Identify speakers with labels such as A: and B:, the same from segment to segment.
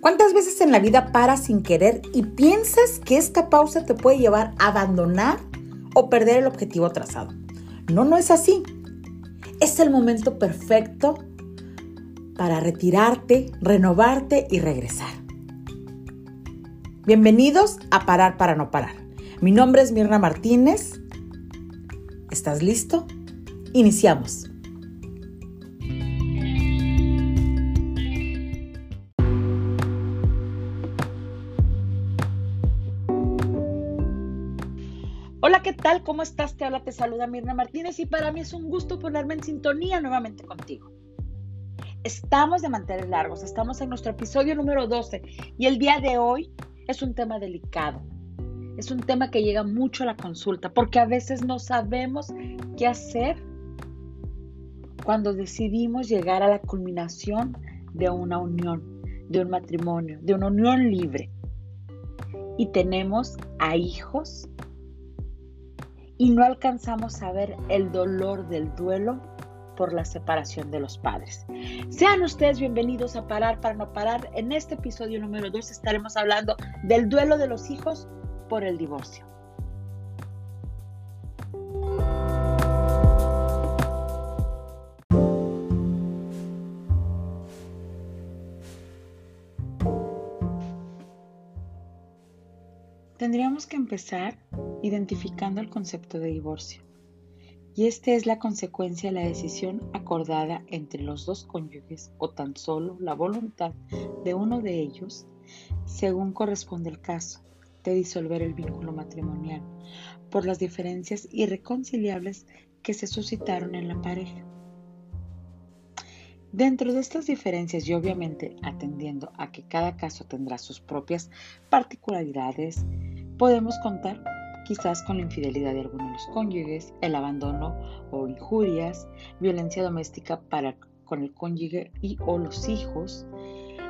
A: ¿Cuántas veces en la vida paras sin querer y piensas que esta pausa te puede llevar a abandonar o perder el objetivo trazado? No, no es así. Es el momento perfecto para retirarte, renovarte y regresar. Bienvenidos a Parar para no parar. Mi nombre es Mirna Martínez. ¿Estás listo? Iniciamos. ¿Qué tal? ¿Cómo estás? Te habla, te saluda Mirna Martínez y para mí es un gusto ponerme en sintonía nuevamente contigo. Estamos de mantener largos, estamos en nuestro episodio número 12 y el día de hoy es un tema delicado. Es un tema que llega mucho a la consulta porque a veces no sabemos qué hacer cuando decidimos llegar a la culminación de una unión, de un matrimonio, de una unión libre. Y tenemos a hijos y no alcanzamos a ver el dolor del duelo por la separación de los padres. Sean ustedes bienvenidos a Parar para no parar. En este episodio número 2 estaremos hablando del duelo de los hijos por el divorcio. Tendríamos que empezar identificando el concepto de divorcio. Y este es la consecuencia de la decisión acordada entre los dos cónyuges o tan solo la voluntad de uno de ellos, según corresponde el caso, de disolver el vínculo matrimonial por las diferencias irreconciliables que se suscitaron en la pareja. Dentro de estas diferencias y obviamente atendiendo a que cada caso tendrá sus propias particularidades, podemos contar quizás con la infidelidad de alguno de los cónyuges, el abandono o injurias, violencia doméstica para con el cónyuge y o los hijos,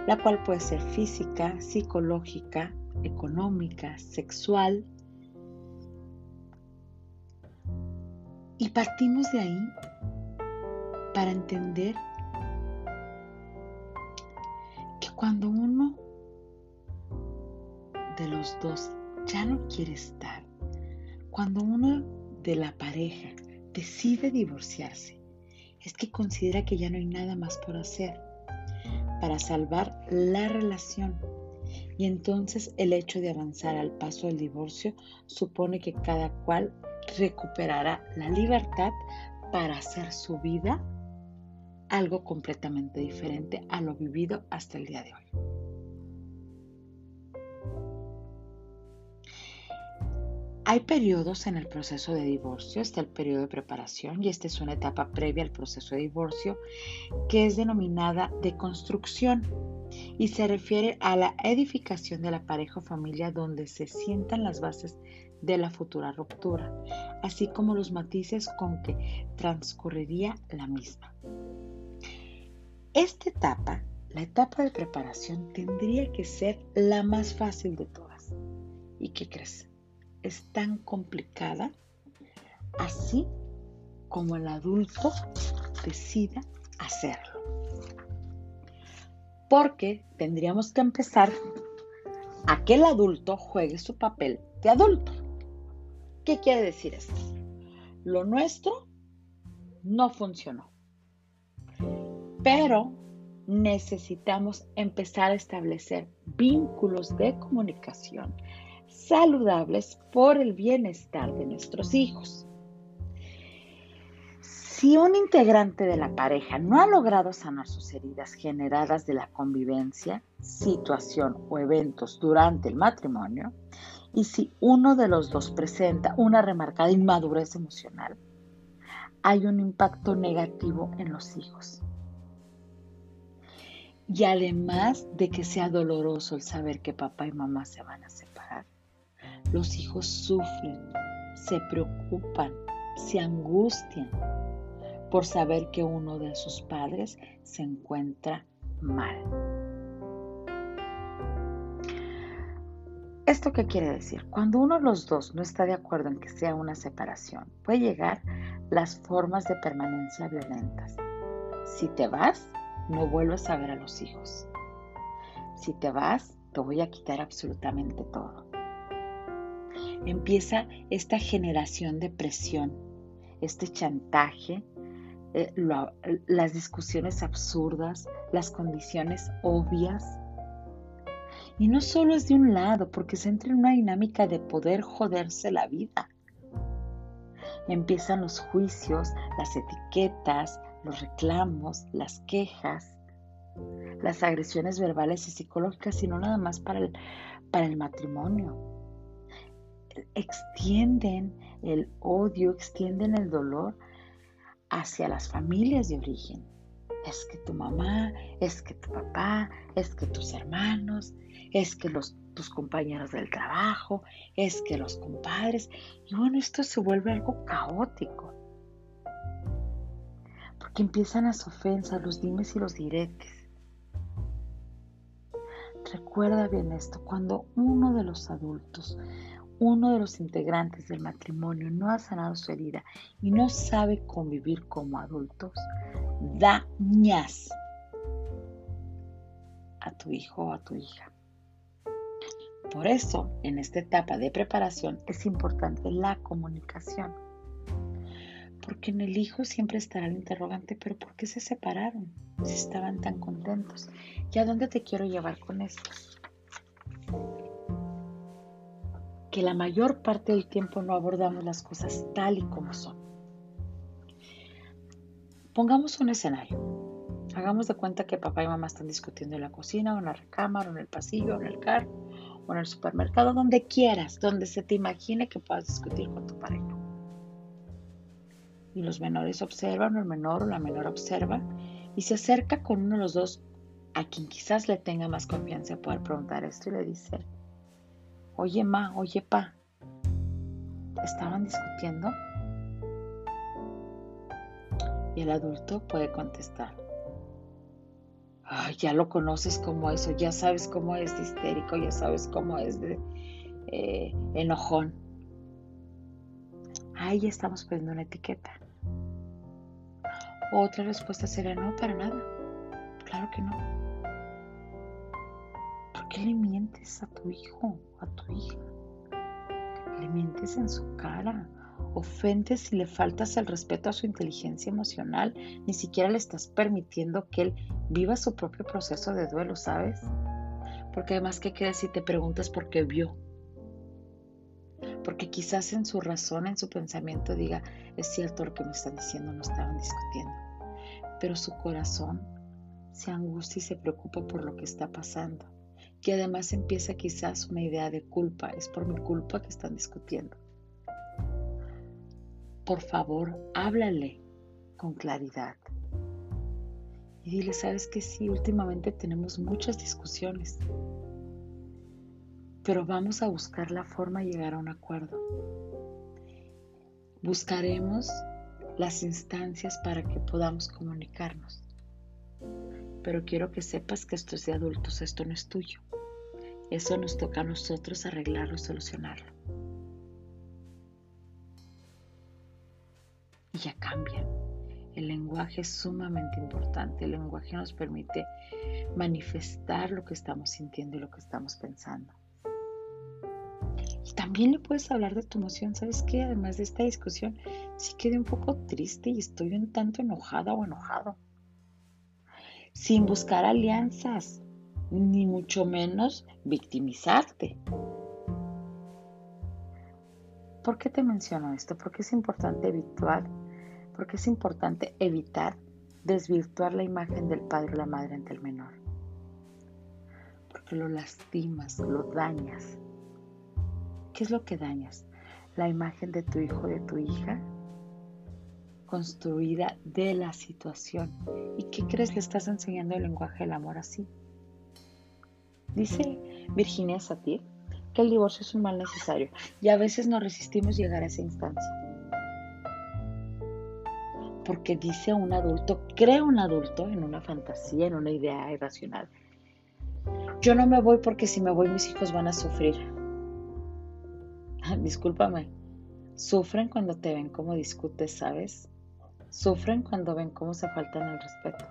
A: la cual puede ser física, psicológica, económica, sexual. Y partimos de ahí para entender Cuando uno de los dos ya no quiere estar, cuando uno de la pareja decide divorciarse, es que considera que ya no hay nada más por hacer para salvar la relación. Y entonces el hecho de avanzar al paso del divorcio supone que cada cual recuperará la libertad para hacer su vida algo completamente diferente a lo vivido hasta el día de hoy. Hay periodos en el proceso de divorcio, está el periodo de preparación y esta es una etapa previa al proceso de divorcio que es denominada de construcción y se refiere a la edificación de la pareja o familia donde se sientan las bases de la futura ruptura, así como los matices con que transcurriría la misma. Esta etapa, la etapa de preparación, tendría que ser la más fácil de todas. ¿Y qué crees? Es tan complicada así como el adulto decida hacerlo. Porque tendríamos que empezar a que el adulto juegue su papel de adulto. ¿Qué quiere decir esto? Lo nuestro no funcionó. Pero necesitamos empezar a establecer vínculos de comunicación saludables por el bienestar de nuestros hijos. Si un integrante de la pareja no ha logrado sanar sus heridas generadas de la convivencia, situación o eventos durante el matrimonio, y si uno de los dos presenta una remarcada inmadurez emocional, hay un impacto negativo en los hijos. Y además de que sea doloroso el saber que papá y mamá se van a separar, los hijos sufren, se preocupan, se angustian por saber que uno de sus padres se encuentra mal. ¿Esto qué quiere decir? Cuando uno de los dos no está de acuerdo en que sea una separación, puede llegar las formas de permanencia violentas. Si te vas, no vuelves a ver a los hijos. Si te vas, te voy a quitar absolutamente todo. Empieza esta generación de presión, este chantaje, eh, las discusiones absurdas, las condiciones obvias. Y no solo es de un lado, porque se entra en una dinámica de poder joderse la vida. Empiezan los juicios, las etiquetas, los reclamos, las quejas, las agresiones verbales y psicológicas, y no nada más para el, para el matrimonio. Extienden el odio, extienden el dolor hacia las familias de origen. Es que tu mamá, es que tu papá, es que tus hermanos, es que los, tus compañeros del trabajo, es que los compadres. Y bueno, esto se vuelve algo caótico. Porque empiezan las ofensas, los dimes y los diretes. Recuerda bien esto, cuando uno de los adultos, uno de los integrantes del matrimonio no ha sanado su herida y no sabe convivir como adultos, dañas a tu hijo o a tu hija. Por eso, en esta etapa de preparación es importante la comunicación. Porque en el hijo siempre estará el interrogante, pero ¿por qué se separaron? Si estaban tan contentos. ¿Y a dónde te quiero llevar con esto? Que la mayor parte del tiempo no abordamos las cosas tal y como son. Pongamos un escenario. Hagamos de cuenta que papá y mamá están discutiendo en la cocina, o en la recámara, o en el pasillo, o en el carro, o en el supermercado, donde quieras, donde se te imagine que puedas discutir con tu pareja. Y los menores observan, o el menor o la menor observa, y se acerca con uno de los dos a quien quizás le tenga más confianza poder preguntar esto y le dice, oye ma, oye pa, ¿estaban discutiendo? Y el adulto puede contestar, Ay, ya lo conoces como eso, ya sabes cómo es de histérico, ya sabes cómo es de eh, enojón. Ahí estamos poniendo una etiqueta. Otra respuesta sería no, para nada. Claro que no. ¿Por qué le mientes a tu hijo, a tu hija? Le mientes en su cara. Ofendes y le faltas el respeto a su inteligencia emocional. Ni siquiera le estás permitiendo que él viva su propio proceso de duelo, ¿sabes? Porque además, ¿qué crees si te preguntas por qué vio? Porque quizás en su razón, en su pensamiento diga, es cierto lo que me están diciendo, no estaban discutiendo. Pero su corazón se angustia y se preocupa por lo que está pasando. Que además empieza quizás una idea de culpa. Es por mi culpa que están discutiendo. Por favor, háblale con claridad. Y dile, sabes que sí, últimamente tenemos muchas discusiones pero vamos a buscar la forma de llegar a un acuerdo. Buscaremos las instancias para que podamos comunicarnos. Pero quiero que sepas que esto es de adultos, esto no es tuyo. Eso nos toca a nosotros arreglarlo, solucionarlo. Y ya cambia. El lenguaje es sumamente importante. El lenguaje nos permite manifestar lo que estamos sintiendo y lo que estamos pensando. Y también le puedes hablar de tu emoción. ¿Sabes qué? Además de esta discusión, sí quedé un poco triste y estoy un tanto enojada o enojado. Sin buscar alianzas, ni mucho menos victimizarte. ¿Por qué te menciono esto? Porque es importante evitar, porque es importante evitar desvirtuar la imagen del padre o la madre ante el menor. Porque lo lastimas, lo dañas ¿Qué es lo que dañas? La imagen de tu hijo, de tu hija, construida de la situación. ¿Y qué crees? Le estás enseñando el lenguaje del amor así. Dice Virginia Satir que el divorcio es un mal necesario y a veces nos resistimos llegar a esa instancia. Porque dice un adulto, crea un adulto en una fantasía, en una idea irracional. Yo no me voy porque si me voy mis hijos van a sufrir. discúlpame, sufren cuando te ven como discutes, ¿sabes? Sufren cuando ven cómo se faltan el respeto.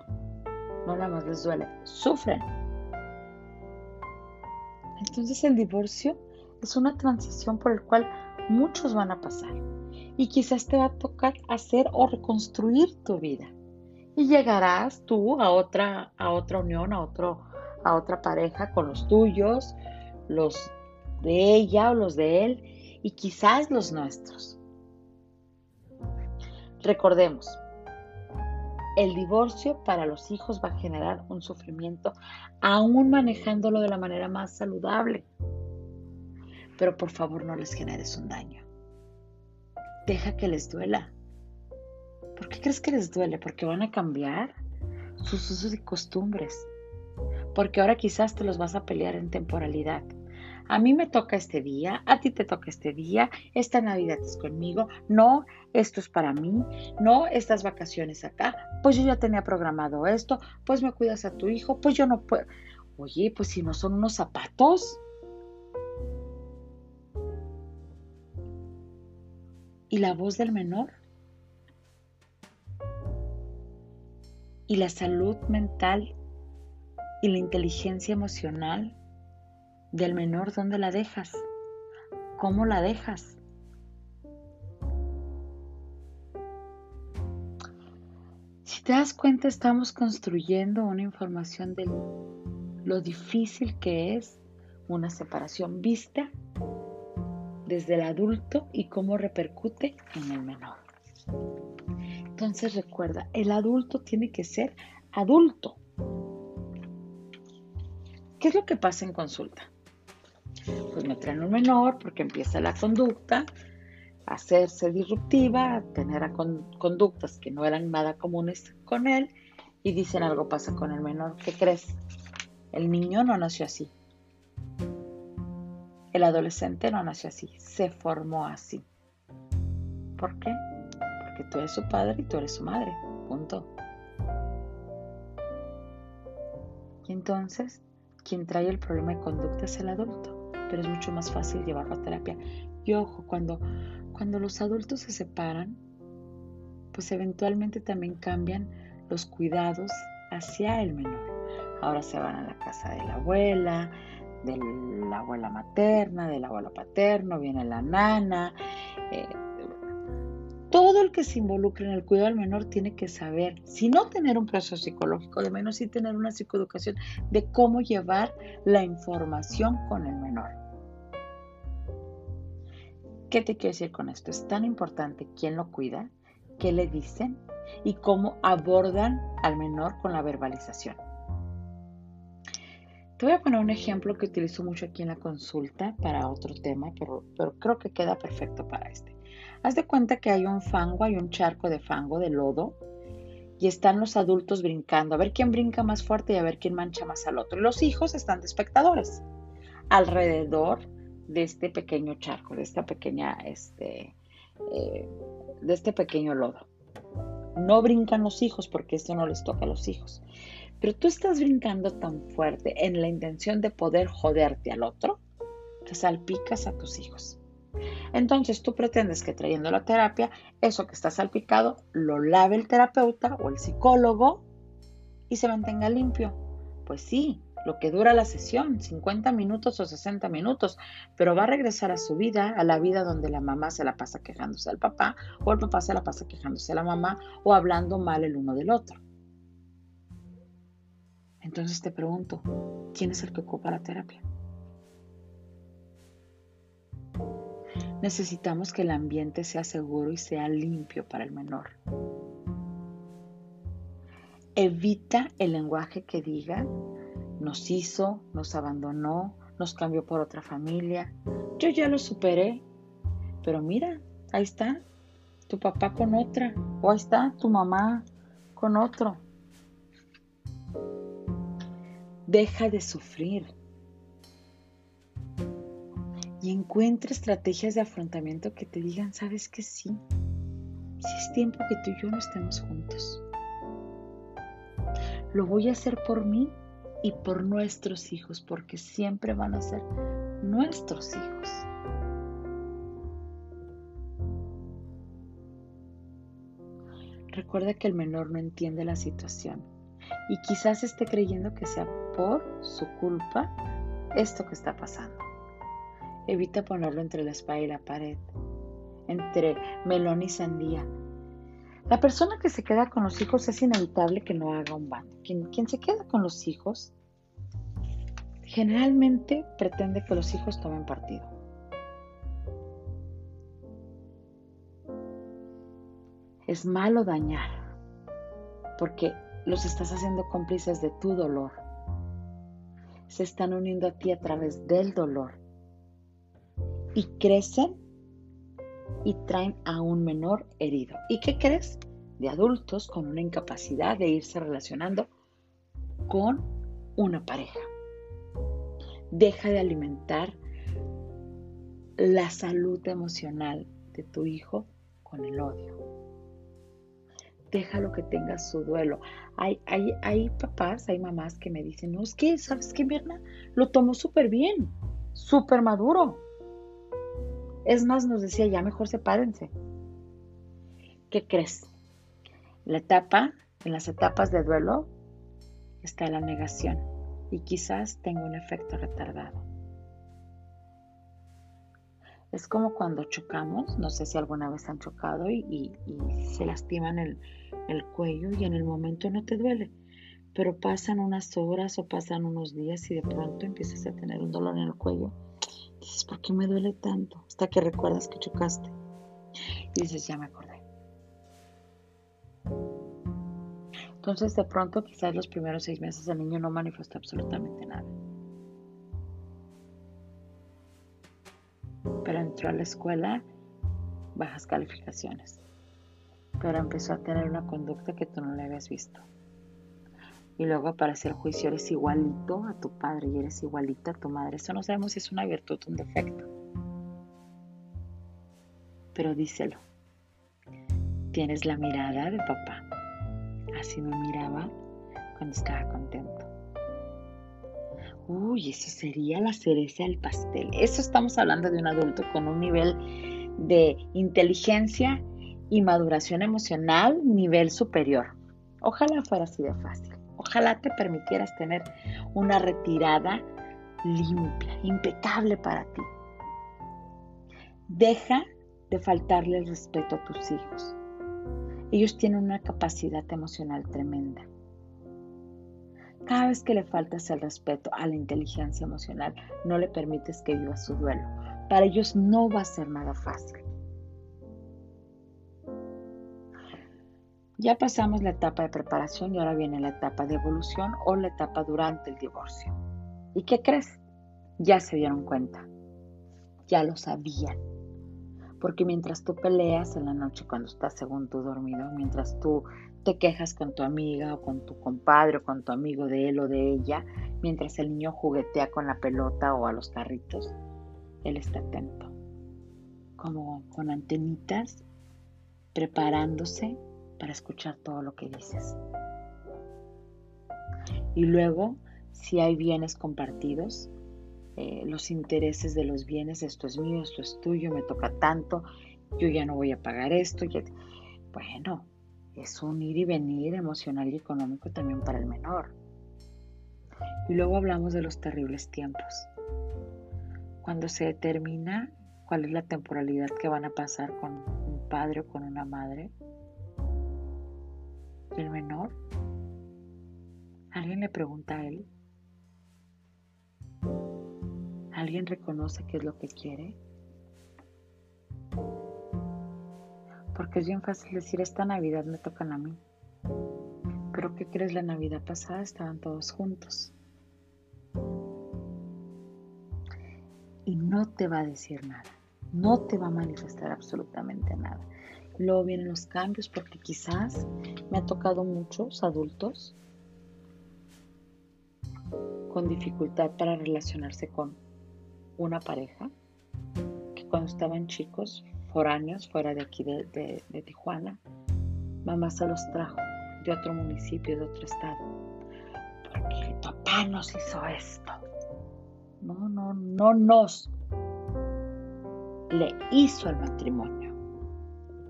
A: No nada más les duele, sufren. Entonces el divorcio es una transición por el cual muchos van a pasar y quizás te va a tocar hacer o reconstruir tu vida y llegarás tú a otra a otra unión, a otro a otra pareja con los tuyos, los de ella o los de él y quizás los nuestros. Recordemos, el divorcio para los hijos va a generar un sufrimiento aún manejándolo de la manera más saludable. Pero por favor no les generes un daño. Deja que les duela. ¿Por qué crees que les duele? Porque van a cambiar sus usos y costumbres. Porque ahora quizás te los vas a pelear en temporalidad a mí me toca este día, a ti te toca este día, esta Navidad es conmigo, no, esto es para mí, no, estas vacaciones acá, pues yo ya tenía programado esto, pues me cuidas a tu hijo, pues yo no puedo. Oye, pues si no son unos zapatos. ¿Y la voz del menor? ¿Y la salud mental y la inteligencia emocional? Del menor, ¿dónde la dejas? ¿Cómo la dejas? Si te das cuenta, estamos construyendo una información de lo difícil que es una separación vista desde el adulto y cómo repercute en el menor. Entonces recuerda, el adulto tiene que ser adulto. ¿Qué es lo que pasa en consulta? Pues me traen un menor porque empieza la conducta a hacerse disruptiva, a tener conductas que no eran nada comunes con él y dicen algo pasa con el menor. ¿Qué crees? El niño no nació así. El adolescente no nació así, se formó así. ¿Por qué? Porque tú eres su padre y tú eres su madre. Punto. Y entonces, quien trae el problema de conducta es el adulto pero es mucho más fácil llevarlo a terapia. Y ojo, cuando, cuando los adultos se separan, pues eventualmente también cambian los cuidados hacia el menor. Ahora se van a la casa de la abuela, de la abuela materna, del abuelo paterno, viene la nana. Eh, todo el que se involucre en el cuidado del menor tiene que saber, si no tener un proceso psicológico, de menos sí tener una psicoeducación de cómo llevar la información con el menor. ¿Qué te quiero decir con esto? Es tan importante quién lo cuida, qué le dicen y cómo abordan al menor con la verbalización. Te voy a poner un ejemplo que utilizo mucho aquí en la consulta para otro tema, pero, creo que queda perfecto para este. Haz de cuenta que hay un fango, hay un charco de fango, de lodo, y están los adultos brincando, a ver quién brinca más fuerte y a ver quién mancha más al otro. Los hijos están de espectadores alrededor de este pequeño charco, de esta pequeña, este, eh, de este pequeño lodo. No brincan los hijos porque esto no les toca a los hijos. Pero tú estás brincando tan fuerte en la intención de poder joderte al otro que salpicas a tus hijos. Entonces tú pretendes que trayendo la terapia, eso que está salpicado lo lave el terapeuta o el psicólogo y se mantenga limpio. Pues sí, lo que dura la sesión, 50 minutos o 60 minutos, pero va a regresar a su vida, a la vida donde la mamá se la pasa quejándose al papá o el papá se la pasa quejándose a la mamá o hablando mal el uno del otro. Entonces te pregunto, ¿quién es el que ocupa la terapia? Necesitamos que el ambiente sea seguro y sea limpio para el menor. Evita el lenguaje que diga, nos hizo, nos abandonó, nos cambió por otra familia. Yo ya lo superé. Pero mira, ahí está tu papá con otra, o ahí está tu mamá con otro. Deja de sufrir y encuentra estrategias de afrontamiento que te digan, sabes que sí, si es tiempo que tú y yo no estemos juntos. Lo voy a hacer por mí y por nuestros hijos, porque siempre van a ser nuestros hijos. Recuerda que el menor no entiende la situación y quizás esté creyendo que sea por su culpa esto que está pasando. Evita ponerlo entre la espalda y la pared, entre melón y sandía. La persona que se queda con los hijos es inevitable que no haga un bando. Quien, quien se queda con los hijos generalmente pretende que los hijos tomen partido. Es malo dañar porque los estás haciendo cómplices de tu dolor. Se están uniendo a ti a través del dolor y crecen y traen a un menor herido. ¿Y qué crees? De adultos con una incapacidad de irse relacionando con una pareja. Deja de alimentar la salud emocional de tu hijo con el odio. Déjalo que tenga su duelo. Hay, hay, hay papás, hay mamás que me dicen, no, es que, ¿sabes qué, Mirna? Lo tomó súper bien, súper maduro. Es más, nos decía, ya mejor sepárense. ¿Qué crees? La etapa, en las etapas de duelo, está la negación y quizás tenga un efecto retardado. Es como cuando chocamos, no sé si alguna vez han chocado y, se lastiman el, el cuello y en el momento no te duele, pero pasan unas horas o pasan unos días y de pronto empiezas a tener un dolor en el cuello. Dices, ¿por qué me duele tanto? Hasta que recuerdas que chocaste. Y dices, ya me acordé. Entonces de pronto quizás los primeros seis meses el niño no manifestó absolutamente nada. Pero entró a la escuela, bajas calificaciones. Pero empezó a tener una conducta que tú no le habías visto. Y luego aparece el juicio, eres igualito a tu padre y eres igualita a tu madre. Eso no sabemos si es una virtud o un defecto. Pero díselo. Tienes la mirada de papá. Así me miraba cuando estaba contento. Uy, eso sería la cereza del pastel. Eso estamos hablando de un adulto con un nivel de inteligencia y maduración emocional nivel superior. Ojalá fuera así de fácil. Ojalá te permitieras tener una retirada limpia, impecable para ti. Deja de faltarle el respeto a tus hijos. Ellos tienen una capacidad emocional tremenda. Cada vez que le faltas el respeto a la inteligencia emocional, no le permites que viva su duelo. Para ellos no va a ser nada fácil. Ya pasamos la etapa de preparación y ahora viene la etapa de evolución o la etapa durante el divorcio. ¿Y qué crees? Ya se dieron cuenta. Ya lo sabían. Porque mientras tú peleas en la noche cuando estás según tú dormido, mientras tú te quejas con tu amiga o con tu compadre o con tu amigo de él o de ella, mientras el niño juguetea con la pelota o a los carritos, él está atento, como con antenitas, preparándose para escuchar todo lo que dices. Y luego, si hay bienes compartidos, eh, los intereses de los bienes, esto es mío, esto es tuyo, me toca tanto, yo ya no voy a pagar esto. Bueno, es un ir y venir emocional y económico también para el menor. Y luego hablamos de los terribles tiempos. Cuando se determina cuál es la temporalidad que van a pasar con un padre o con una madre, el menor, alguien le pregunta a él, ¿alguien reconoce qué es lo que quiere? porque es bien fácil decir, esta Navidad me tocan a mí. Pero ¿qué crees? La Navidad pasada estaban todos juntos. Y no te va a decir nada, no te va a manifestar absolutamente nada. Luego vienen los cambios porque quizás me ha tocado muchos adultos con dificultad para relacionarse con una pareja que cuando estaban chicos foráneos fuera de aquí de, Tijuana. Mamá se los trajo de otro municipio, de otro estado. Porque papá nos hizo esto. No, no, no nos. Le hizo el matrimonio.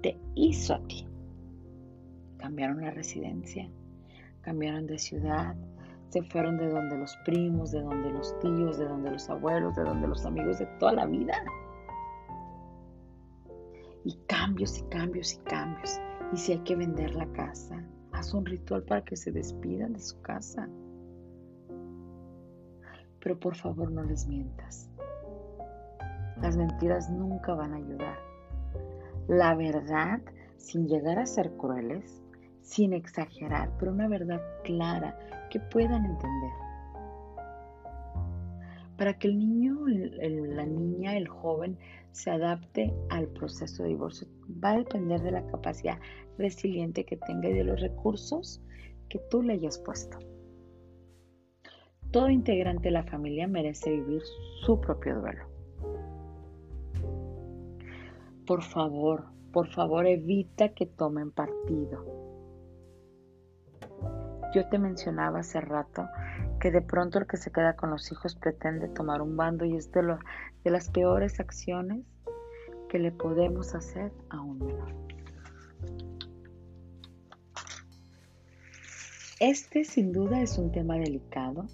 A: Te hizo a ti. Cambiaron la residencia, cambiaron de ciudad, se fueron de donde los primos, de donde los tíos, de donde los abuelos, de donde los amigos de toda la vida. Y cambios y cambios y cambios. Y si hay que vender la casa, haz un ritual para que se despidan de su casa. Pero por favor no les mientas. Las mentiras nunca van a ayudar. La verdad, sin llegar a ser crueles, sin exagerar, pero una verdad clara que puedan entender. Para que el niño, la niña, el joven se adapte al proceso de divorcio, va a depender de la capacidad resiliente que tenga y de los recursos que tú le hayas puesto. Todo integrante de la familia merece vivir su propio duelo. Por favor, por favor evita que tomen partido yo te mencionaba hace rato que de pronto el que se queda con los hijos pretende tomar un bando y es de, las peores acciones que le podemos hacer a un menor. Este sin duda es un tema delicado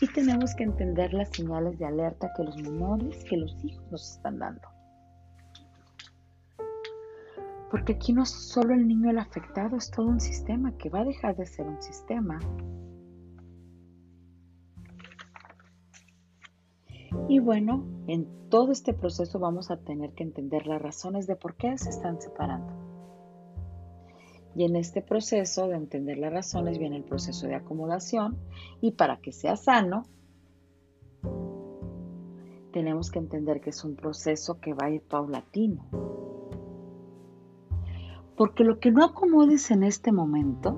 A: y tenemos que entender las señales de alerta que los menores, que los hijos nos están dando. Porque aquí no es solo el niño el afectado, es todo un sistema que va a dejar de ser un sistema. Y bueno, en todo este proceso vamos a tener que entender las razones de por qué se están separando. Y en este proceso de entender las razones viene el proceso de acomodación y para que sea sano, tenemos que entender que es un proceso que va a ir paulatino porque lo que no acomodes en este momento,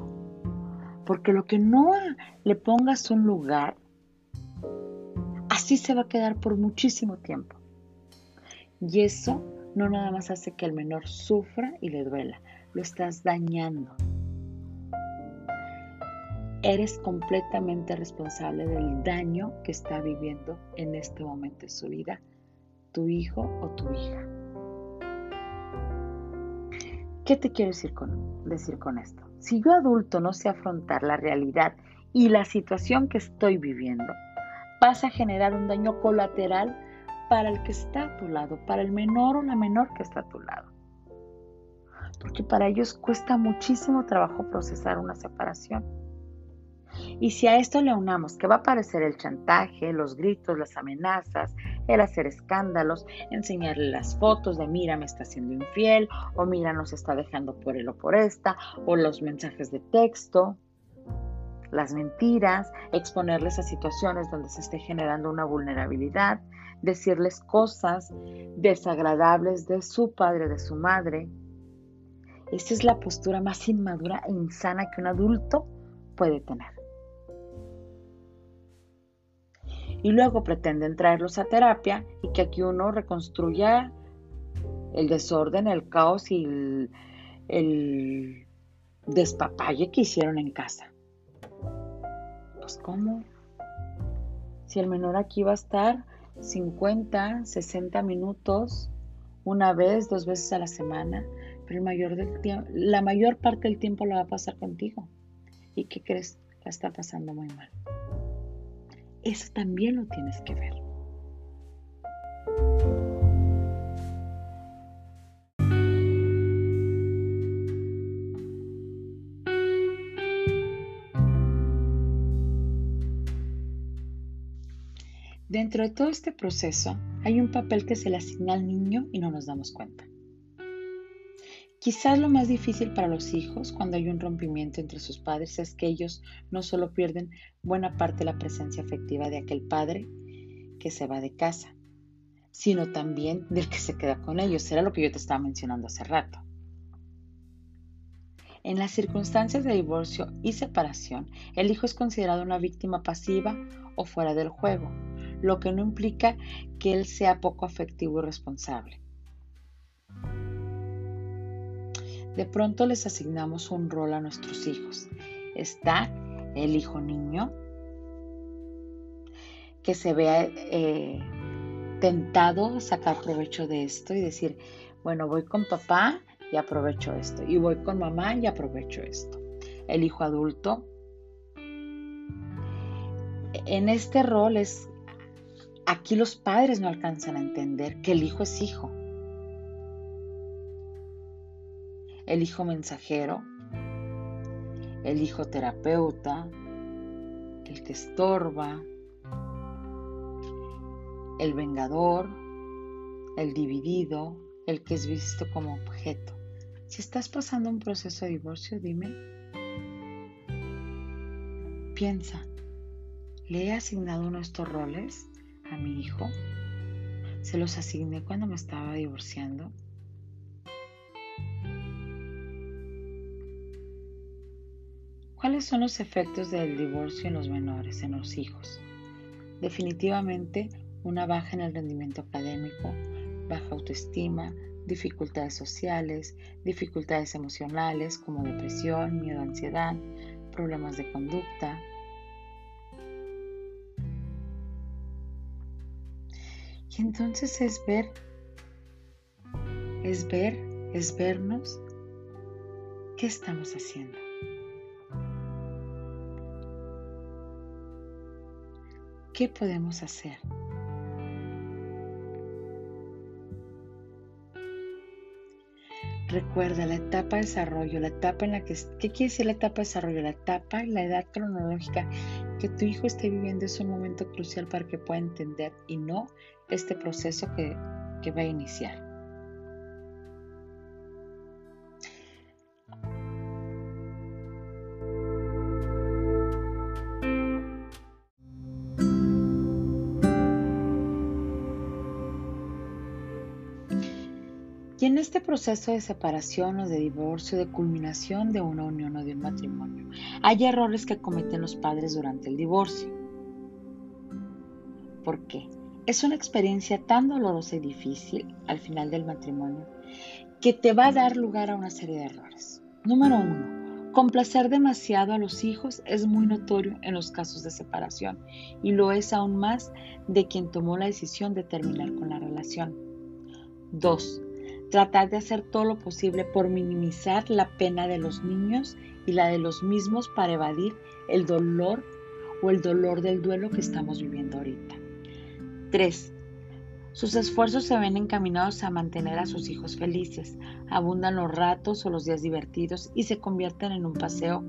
A: porque lo que no le pongas un lugar, así se va a quedar por muchísimo tiempo. Y eso no nada más hace que el menor sufra y le duela, lo estás dañando. Eres completamente responsable del daño que está viviendo en este momento de su vida tu hijo o tu hija. ¿Qué te quiero decir con, decir con esto? Si yo adulto no sé afrontar la realidad y la situación que estoy viviendo, vas a generar un daño colateral para el que está a tu lado, para el menor o la menor que está a tu lado. Porque para ellos cuesta muchísimo trabajo procesar una separación. Y si a esto le unamos que va a aparecer el chantaje, los gritos, las amenazas, el hacer escándalos, enseñarle las fotos de mira me está siendo infiel o mira nos está dejando por él o por esta, o los mensajes de texto, las mentiras, exponerles a situaciones donde se esté generando una vulnerabilidad, decirles cosas desagradables de su padre, de su madre. Esa es la postura más inmadura e insana que un adulto puede tener. Y luego pretenden traerlos a terapia y que aquí uno reconstruya el desorden, el caos y el, despapalle que hicieron en casa. Pues ¿cómo? Si el menor aquí va a estar 50, 60 minutos, una vez, dos veces a la semana, pero la mayor parte del tiempo la va a pasar contigo. ¿Y qué crees? La está pasando muy mal. Eso también lo tienes que ver. Dentro de todo este proceso hay un papel que se le asigna al niño y no nos damos cuenta. Quizás lo más difícil para los hijos cuando hay un rompimiento entre sus padres es que ellos no solo pierden buena parte de la presencia afectiva de aquel padre que se va de casa, sino también del que se queda con ellos. Era lo que yo te estaba mencionando hace rato. En las circunstancias de divorcio y separación, el hijo es considerado una víctima pasiva o fuera del juego, lo que no implica que él sea poco afectivo y responsable. De pronto les asignamos un rol a nuestros hijos. Está el hijo niño que se vea eh, tentado a sacar provecho de esto y decir, bueno, voy con papá y aprovecho esto, y voy con mamá y aprovecho esto. El hijo adulto en este rol es, aquí los padres no alcanzan a entender que el hijo es hijo. El hijo mensajero, el hijo terapeuta, el que estorba, el vengador, el dividido, el que es visto como objeto. Si estás pasando un proceso de divorcio, dime, piensa, ¿le he asignado uno de estos roles a mi hijo? ¿Se los asigné cuando me estaba divorciando? ¿Cuáles son los efectos del divorcio en los menores, en los hijos? Definitivamente una baja en el rendimiento académico, baja autoestima, dificultades sociales, dificultades emocionales como depresión, miedo, ansiedad, problemas de conducta. Y entonces es ver, es ver, es vernos qué estamos haciendo. ¿Qué podemos hacer? Recuerda la etapa de desarrollo, la etapa en la que... ¿Qué quiere decir la etapa de desarrollo? La etapa, la edad cronológica que tu hijo esté viviendo es un momento crucial para que pueda entender y no este proceso que, que va a iniciar. Proceso de separación o de divorcio, de culminación de una unión o de un matrimonio, hay errores que cometen los padres durante el divorcio. ¿Por qué? Es una experiencia tan dolorosa y difícil al final del matrimonio que te va a dar lugar a una serie de errores. Número uno, complacer demasiado a los hijos es muy notorio en los casos de separación y lo es aún más de quien tomó la decisión de terminar con la relación. Dos, tratar de hacer todo lo posible por minimizar la pena de los niños y la de los mismos para evadir el dolor o el dolor del duelo que estamos viviendo ahorita. 3. Sus esfuerzos se ven encaminados a mantener a sus hijos felices. Abundan los ratos o los días divertidos y se convierten en un paseo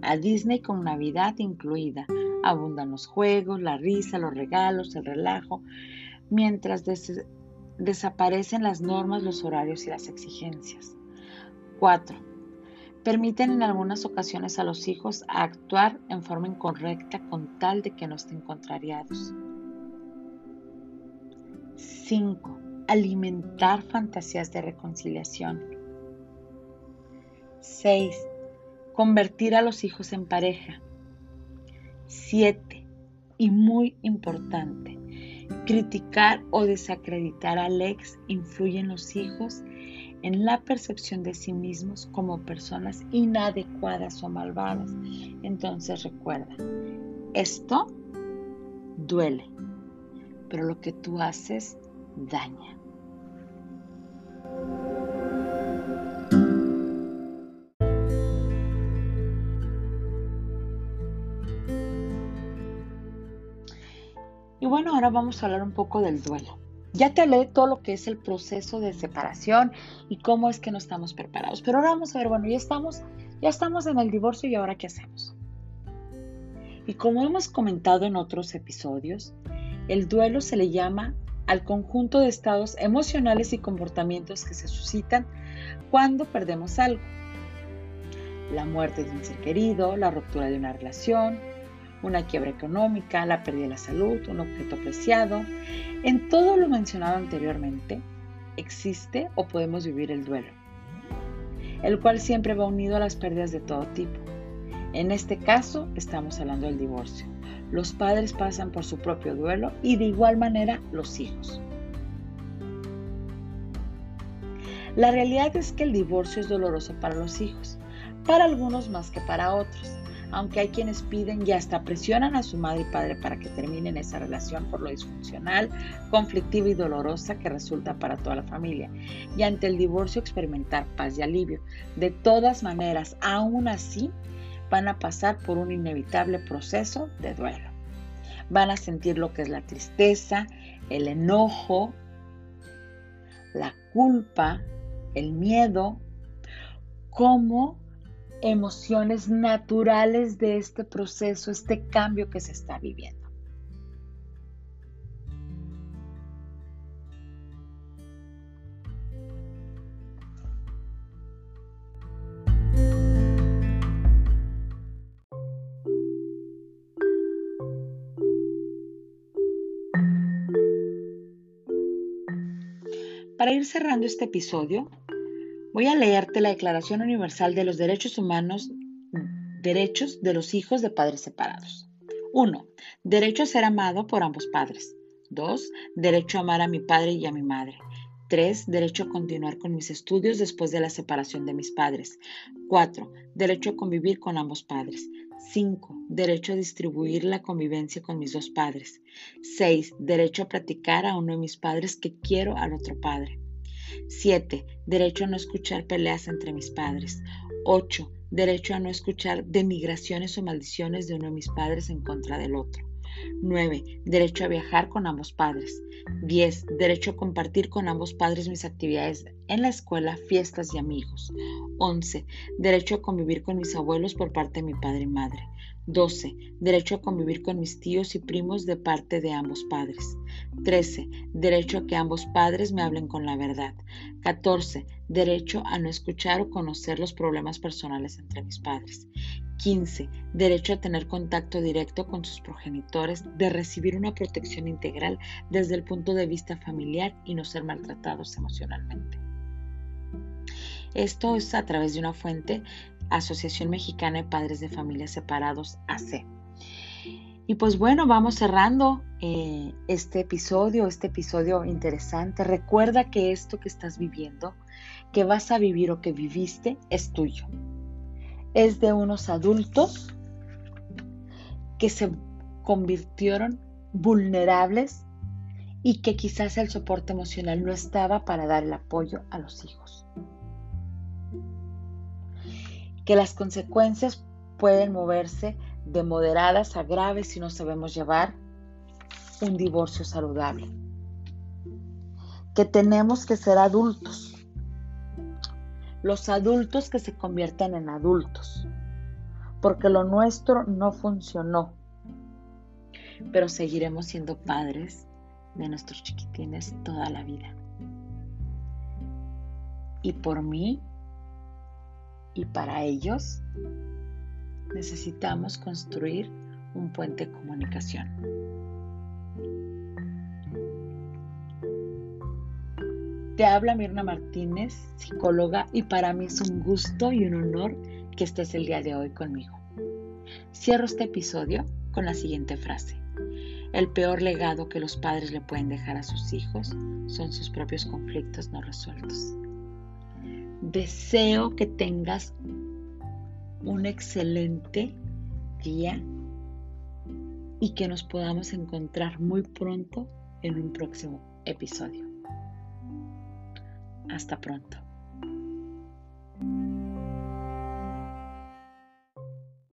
A: a Disney con Navidad incluida. Abundan los juegos, la risa, los regalos, el relajo, mientras desaparecen las normas, los horarios y las exigencias. 4. Permiten en algunas ocasiones a los hijos actuar en forma incorrecta con tal de que no estén contrariados. 5. Alimentar fantasías de reconciliación. 6. Convertir a los hijos en pareja. 7. Y muy importante, Criticar o desacreditar al ex influye en los hijos en la percepción de sí mismos como personas inadecuadas o malvadas. Entonces recuerda, esto duele, pero lo que tú haces daña. Y bueno, ahora vamos a hablar un poco del duelo. Ya te hablé de todo lo que es el proceso de separación y cómo es que no estamos preparados. Pero ahora vamos a ver, bueno, ya estamos, ya estamos en el divorcio y ahora qué hacemos. Y como hemos comentado en otros episodios, el duelo se le llama al conjunto de estados emocionales y comportamientos que se suscitan cuando perdemos algo. La muerte de un ser querido, la ruptura de una relación, una quiebra económica, la pérdida de la salud, un objeto apreciado. En todo lo mencionado anteriormente, existe o podemos vivir el duelo, el cual siempre va unido a las pérdidas de todo tipo. En este caso, estamos hablando del divorcio. Los padres pasan por su propio duelo y de igual manera los hijos. La realidad es que el divorcio es doloroso para los hijos, para algunos más que para otros aunque hay quienes piden y hasta presionan a su madre y padre para que terminen esa relación por lo disfuncional, conflictiva y dolorosa que resulta para toda la familia, y ante el divorcio experimentar paz y alivio. De todas maneras, aún así, van a pasar por un inevitable proceso de duelo. van a sentir lo que es la tristeza, el enojo, la culpa, el miedo, como emociones naturales de este proceso, este cambio que se está viviendo. Para ir cerrando este episodio, voy a leerte la Declaración Universal de los Derechos Humanos, Derechos de los Hijos de Padres Separados. 1. Derecho a ser amado por ambos padres. 2. Derecho a amar a mi padre y a mi madre. 3. Derecho a continuar con mis estudios después de la separación de mis padres. 4. Derecho a convivir con ambos padres. 5. Derecho a distribuir la convivencia con mis dos padres. 6. Derecho a practicar a uno de mis padres que quiero al otro padre. 7. Derecho a no escuchar peleas entre mis padres. 8. Derecho a no escuchar denigraciones o maldiciones de uno de mis padres en contra del otro. 9. Derecho a viajar con ambos padres. 10. Derecho a compartir con ambos padres mis actividades en la escuela, fiestas y amigos. 11. Derecho a convivir con mis abuelos por parte de mi padre y madre. 12. Derecho a convivir con mis tíos y primos de parte de ambos padres. 13. Derecho a que ambos padres me hablen con la verdad. 14. Derecho a no escuchar o conocer los problemas personales entre mis padres. 15. Derecho a tener contacto directo con sus progenitores, de recibir una protección integral desde el punto de vista familiar y no ser maltratados emocionalmente. Esto es a través de una fuente, Asociación Mexicana de Padres de Familias Separados, AC. Y pues bueno, vamos cerrando eh, este episodio, este episodio interesante. Recuerda que esto que estás viviendo, que vas a vivir o que viviste, es tuyo es de unos adultos que se convirtieron vulnerables y que quizás el soporte emocional no estaba para dar el apoyo a los hijos. Que las consecuencias pueden moverse de moderadas a graves si no sabemos llevar un divorcio saludable. Que tenemos que ser adultos los adultos que se conviertan en adultos, porque lo nuestro no funcionó, pero seguiremos siendo padres de nuestros chiquitines toda la vida. Y por mí y para ellos necesitamos construir un puente de comunicación. Te habla Mirna Martínez, psicóloga, y para mí es un gusto y un honor que estés el día de hoy conmigo. Cierro este episodio con la siguiente frase. El peor legado que los padres le pueden dejar a sus hijos son sus propios conflictos no resueltos. Deseo que tengas un excelente día y que nos podamos encontrar muy pronto en un próximo episodio. Hasta pronto.